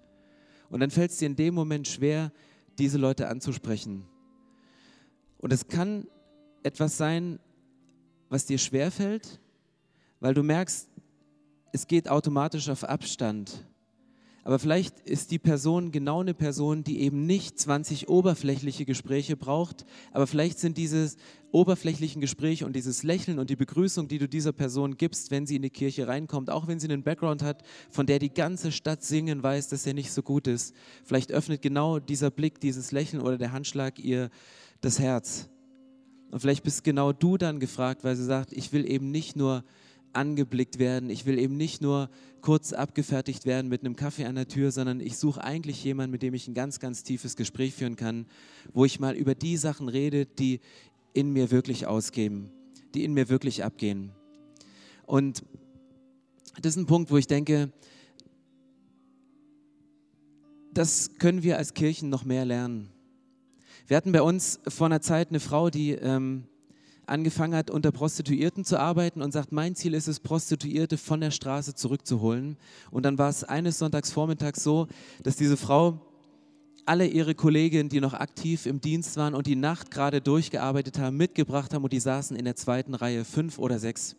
Und dann fällt es dir in dem Moment schwer, diese Leute anzusprechen. Und es kann etwas sein, was dir schwerfällt, weil du merkst, es geht automatisch auf Abstand. Aber vielleicht ist die Person genau eine Person, die eben nicht 20 oberflächliche Gespräche braucht, aber vielleicht sind diese oberflächlichen Gespräche und dieses Lächeln und die Begrüßung, die du dieser Person gibst, wenn sie in die Kirche reinkommt, auch wenn sie einen Background hat, von der die ganze Stadt singen weiß, dass er nicht so gut ist. Vielleicht öffnet genau dieser Blick, dieses Lächeln oder der Handschlag ihr das Herz. Und vielleicht bist genau du dann gefragt, weil sie sagt, ich will eben nicht nur angeblickt werden, ich will eben nicht nur kurz abgefertigt werden mit einem Kaffee an der Tür, sondern ich suche eigentlich jemanden, mit dem ich ein ganz, ganz tiefes Gespräch führen kann, wo ich mal über die Sachen rede, die in mir wirklich ausgehen, die in mir wirklich abgehen. Und das ist ein Punkt, wo ich denke, das können wir als Kirchen noch mehr lernen. Wir hatten bei uns vor einer Zeit eine Frau, die ähm, angefangen hat, unter Prostituierten zu arbeiten und sagt, mein Ziel ist es, Prostituierte von der Straße zurückzuholen. Und dann war es eines Sonntags vormittags so, dass diese Frau alle ihre Kolleginnen, die noch aktiv im Dienst waren und die Nacht gerade durchgearbeitet haben, mitgebracht haben und die saßen in der zweiten Reihe, fünf oder sechs.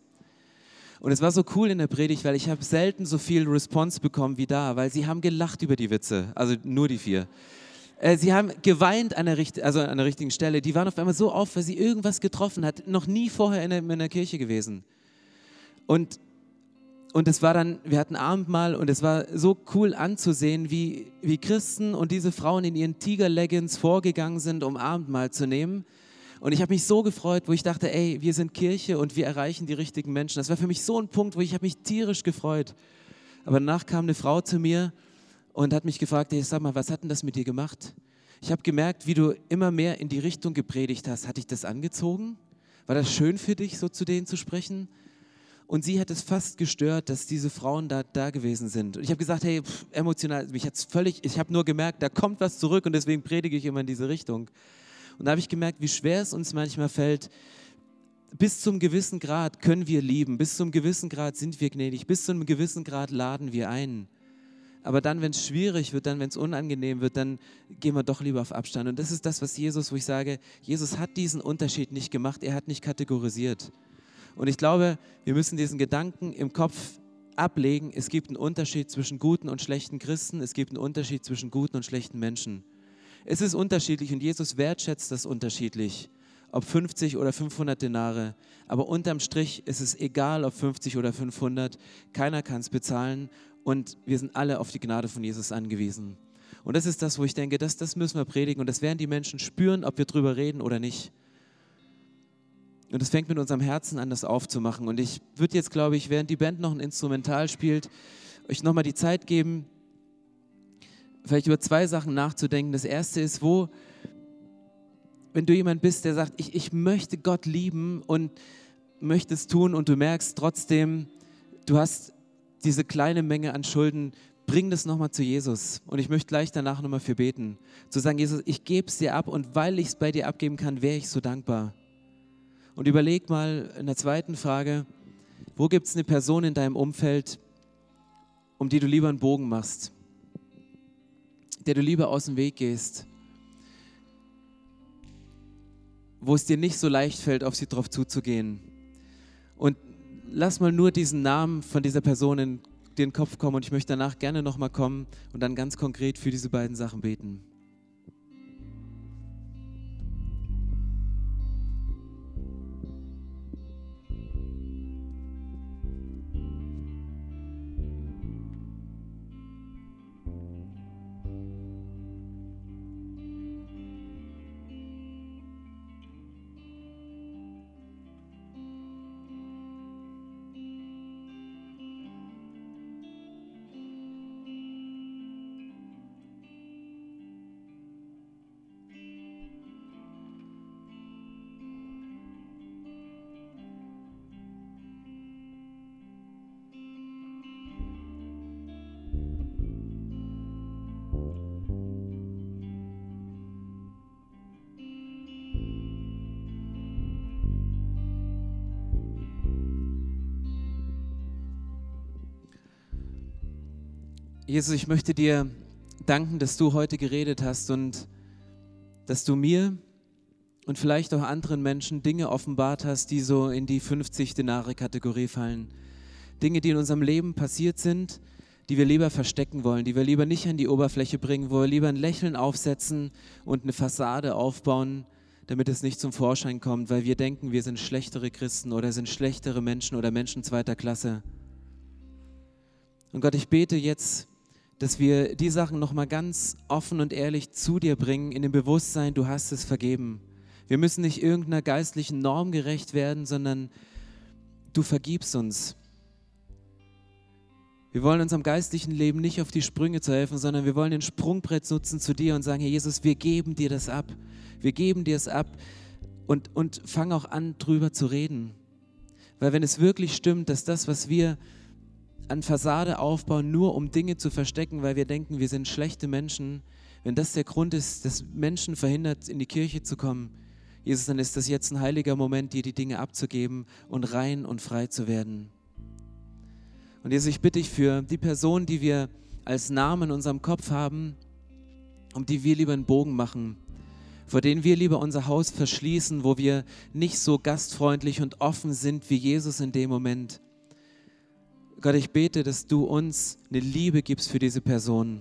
Und es war so cool in der Predigt, weil ich habe selten so viel Response bekommen wie da, weil sie haben gelacht über die Witze, also nur die vier. Äh, sie haben geweint an der, also an der richtigen Stelle. Die waren auf einmal so auf, weil sie irgendwas getroffen hat. Noch nie vorher in der, in der Kirche gewesen. Und, und es war dann, wir hatten Abendmahl und es war so cool anzusehen, wie, wie Christen und diese Frauen in ihren Tiger-Leggings vorgegangen sind, um Abendmahl zu nehmen. Und ich habe mich so gefreut, wo ich dachte, ey, wir sind Kirche und wir erreichen die richtigen Menschen. Das war für mich so ein Punkt, wo ich habe mich tierisch gefreut. Aber danach kam eine Frau zu mir und hat mich gefragt, hey, sag mal, was hat denn das mit dir gemacht? Ich habe gemerkt, wie du immer mehr in die Richtung gepredigt hast. Hat dich das angezogen? War das schön für dich, so zu denen zu sprechen? Und sie hat es fast gestört, dass diese Frauen da, da gewesen sind. Und ich habe gesagt, hey, pff, emotional, mich hat es völlig, ich habe nur gemerkt, da kommt was zurück und deswegen predige ich immer in diese Richtung. Und da habe ich gemerkt, wie schwer es uns manchmal fällt, bis zum gewissen Grad können wir lieben, bis zum gewissen Grad sind wir gnädig, bis zu einem gewissen Grad laden wir ein. Aber dann, wenn es schwierig wird, dann, wenn es unangenehm wird, dann gehen wir doch lieber auf Abstand. Und das ist das, was Jesus, wo ich sage, Jesus hat diesen Unterschied nicht gemacht, er hat nicht kategorisiert. Und ich glaube, wir müssen diesen Gedanken im Kopf ablegen. Es gibt einen Unterschied zwischen guten und schlechten Christen, es gibt einen Unterschied zwischen guten und schlechten Menschen. Es ist unterschiedlich und Jesus wertschätzt das unterschiedlich ob 50 oder 500 Denare. Aber unterm Strich ist es egal, ob 50 oder 500. Keiner kann es bezahlen und wir sind alle auf die Gnade von Jesus angewiesen. Und das ist das, wo ich denke, das, das müssen wir predigen und das werden die Menschen spüren, ob wir drüber reden oder nicht. Und es fängt mit unserem Herzen an, das aufzumachen. Und ich würde jetzt, glaube ich, während die Band noch ein Instrumental spielt, euch nochmal die Zeit geben, vielleicht über zwei Sachen nachzudenken. Das erste ist, wo, wenn du jemand bist, der sagt, ich, ich möchte Gott lieben und möchte es tun und du merkst trotzdem, du hast diese kleine Menge an Schulden, bring das nochmal zu Jesus. Und ich möchte gleich danach nochmal für beten. Zu sagen, Jesus, ich gebe es dir ab und weil ich es bei dir abgeben kann, wäre ich so dankbar. Und überleg mal in der zweiten Frage, wo gibt es eine Person in deinem Umfeld, um die du lieber einen Bogen machst, der du lieber aus dem Weg gehst, wo es dir nicht so leicht fällt, auf sie drauf zuzugehen. Und lass mal nur diesen Namen von dieser Person in den Kopf kommen und ich möchte danach gerne nochmal kommen und dann ganz konkret für diese beiden Sachen beten. Jesus, ich möchte dir danken, dass du heute geredet hast und dass du mir und vielleicht auch anderen Menschen Dinge offenbart hast, die so in die 50 Denare Kategorie fallen. Dinge, die in unserem Leben passiert sind, die wir lieber verstecken wollen, die wir lieber nicht an die Oberfläche bringen, wo wir lieber ein Lächeln aufsetzen und eine Fassade aufbauen, damit es nicht zum Vorschein kommt, weil wir denken, wir sind schlechtere Christen oder sind schlechtere Menschen oder Menschen zweiter Klasse. Und Gott, ich bete jetzt, dass wir die Sachen nochmal ganz offen und ehrlich zu dir bringen, in dem Bewusstsein, du hast es vergeben. Wir müssen nicht irgendeiner geistlichen Norm gerecht werden, sondern du vergibst uns. Wir wollen unserem geistlichen Leben nicht auf die Sprünge zu helfen, sondern wir wollen den Sprungbrett nutzen zu dir und sagen, Herr Jesus, wir geben dir das ab. Wir geben dir es ab und, und fang auch an, drüber zu reden. Weil wenn es wirklich stimmt, dass das, was wir an Fassade aufbauen, nur um Dinge zu verstecken, weil wir denken, wir sind schlechte Menschen, wenn das der Grund ist, dass Menschen verhindert, in die Kirche zu kommen, Jesus, dann ist das jetzt ein heiliger Moment, dir die Dinge abzugeben und rein und frei zu werden. Und Jesus, ich bitte dich für die Person, die wir als Namen in unserem Kopf haben, um die wir lieber einen Bogen machen, vor denen wir lieber unser Haus verschließen, wo wir nicht so gastfreundlich und offen sind wie Jesus in dem Moment. Gott, ich bete, dass du uns eine Liebe gibst für diese Person,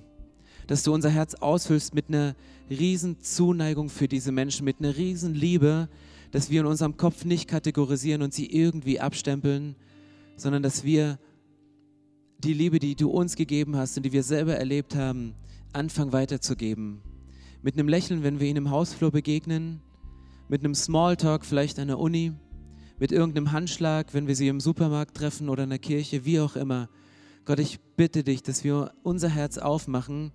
dass du unser Herz ausfüllst mit einer riesen Zuneigung für diese Menschen, mit einer riesen Liebe, dass wir in unserem Kopf nicht kategorisieren und sie irgendwie abstempeln, sondern dass wir die Liebe, die du uns gegeben hast und die wir selber erlebt haben, anfangen weiterzugeben. Mit einem Lächeln, wenn wir ihnen im Hausflur begegnen, mit einem Smalltalk vielleicht an der Uni, mit irgendeinem Handschlag, wenn wir sie im Supermarkt treffen oder in der Kirche, wie auch immer. Gott, ich bitte dich, dass wir unser Herz aufmachen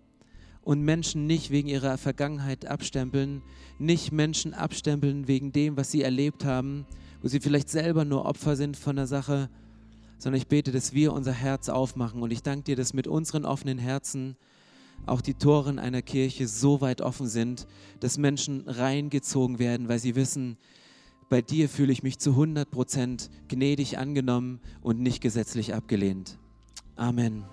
und Menschen nicht wegen ihrer Vergangenheit abstempeln, nicht Menschen abstempeln wegen dem, was sie erlebt haben, wo sie vielleicht selber nur Opfer sind von der Sache, sondern ich bete, dass wir unser Herz aufmachen. Und ich danke dir, dass mit unseren offenen Herzen auch die Toren einer Kirche so weit offen sind, dass Menschen reingezogen werden, weil sie wissen, bei dir fühle ich mich zu 100 Prozent gnädig angenommen und nicht gesetzlich abgelehnt. Amen.